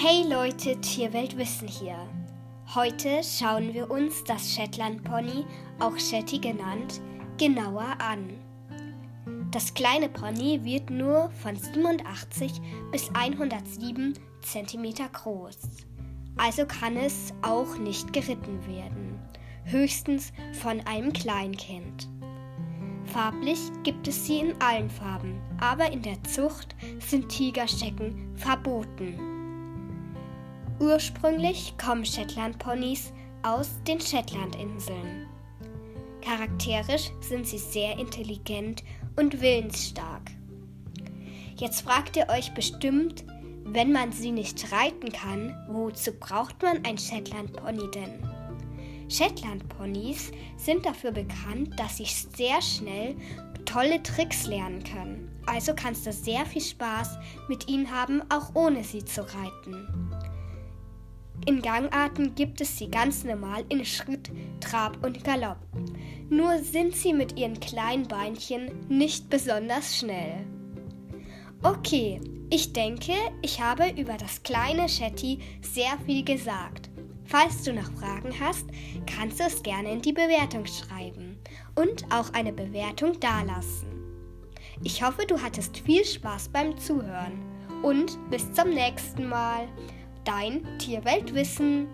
Hey Leute, Tierweltwissen hier. Heute schauen wir uns das Shetland Pony, auch Shetty genannt, genauer an. Das kleine Pony wird nur von 87 bis 107 cm groß. Also kann es auch nicht geritten werden, höchstens von einem Kleinkind. Farblich gibt es sie in allen Farben, aber in der Zucht sind Tigerschecken verboten. Ursprünglich kommen Shetland-Ponys aus den Shetlandinseln. Charakterisch sind sie sehr intelligent und willensstark. Jetzt fragt ihr euch bestimmt, wenn man sie nicht reiten kann, wozu braucht man ein Shetland-Pony denn? Shetland-Ponys sind dafür bekannt, dass sie sehr schnell tolle Tricks lernen können. Also kannst du sehr viel Spaß mit ihnen haben, auch ohne sie zu reiten. In Gangarten gibt es sie ganz normal in Schritt, Trab und Galopp. Nur sind sie mit ihren kleinen Beinchen nicht besonders schnell. Okay, ich denke, ich habe über das kleine Shetty sehr viel gesagt. Falls du noch Fragen hast, kannst du es gerne in die Bewertung schreiben und auch eine Bewertung dalassen. Ich hoffe, du hattest viel Spaß beim Zuhören und bis zum nächsten Mal dein Tierweltwissen.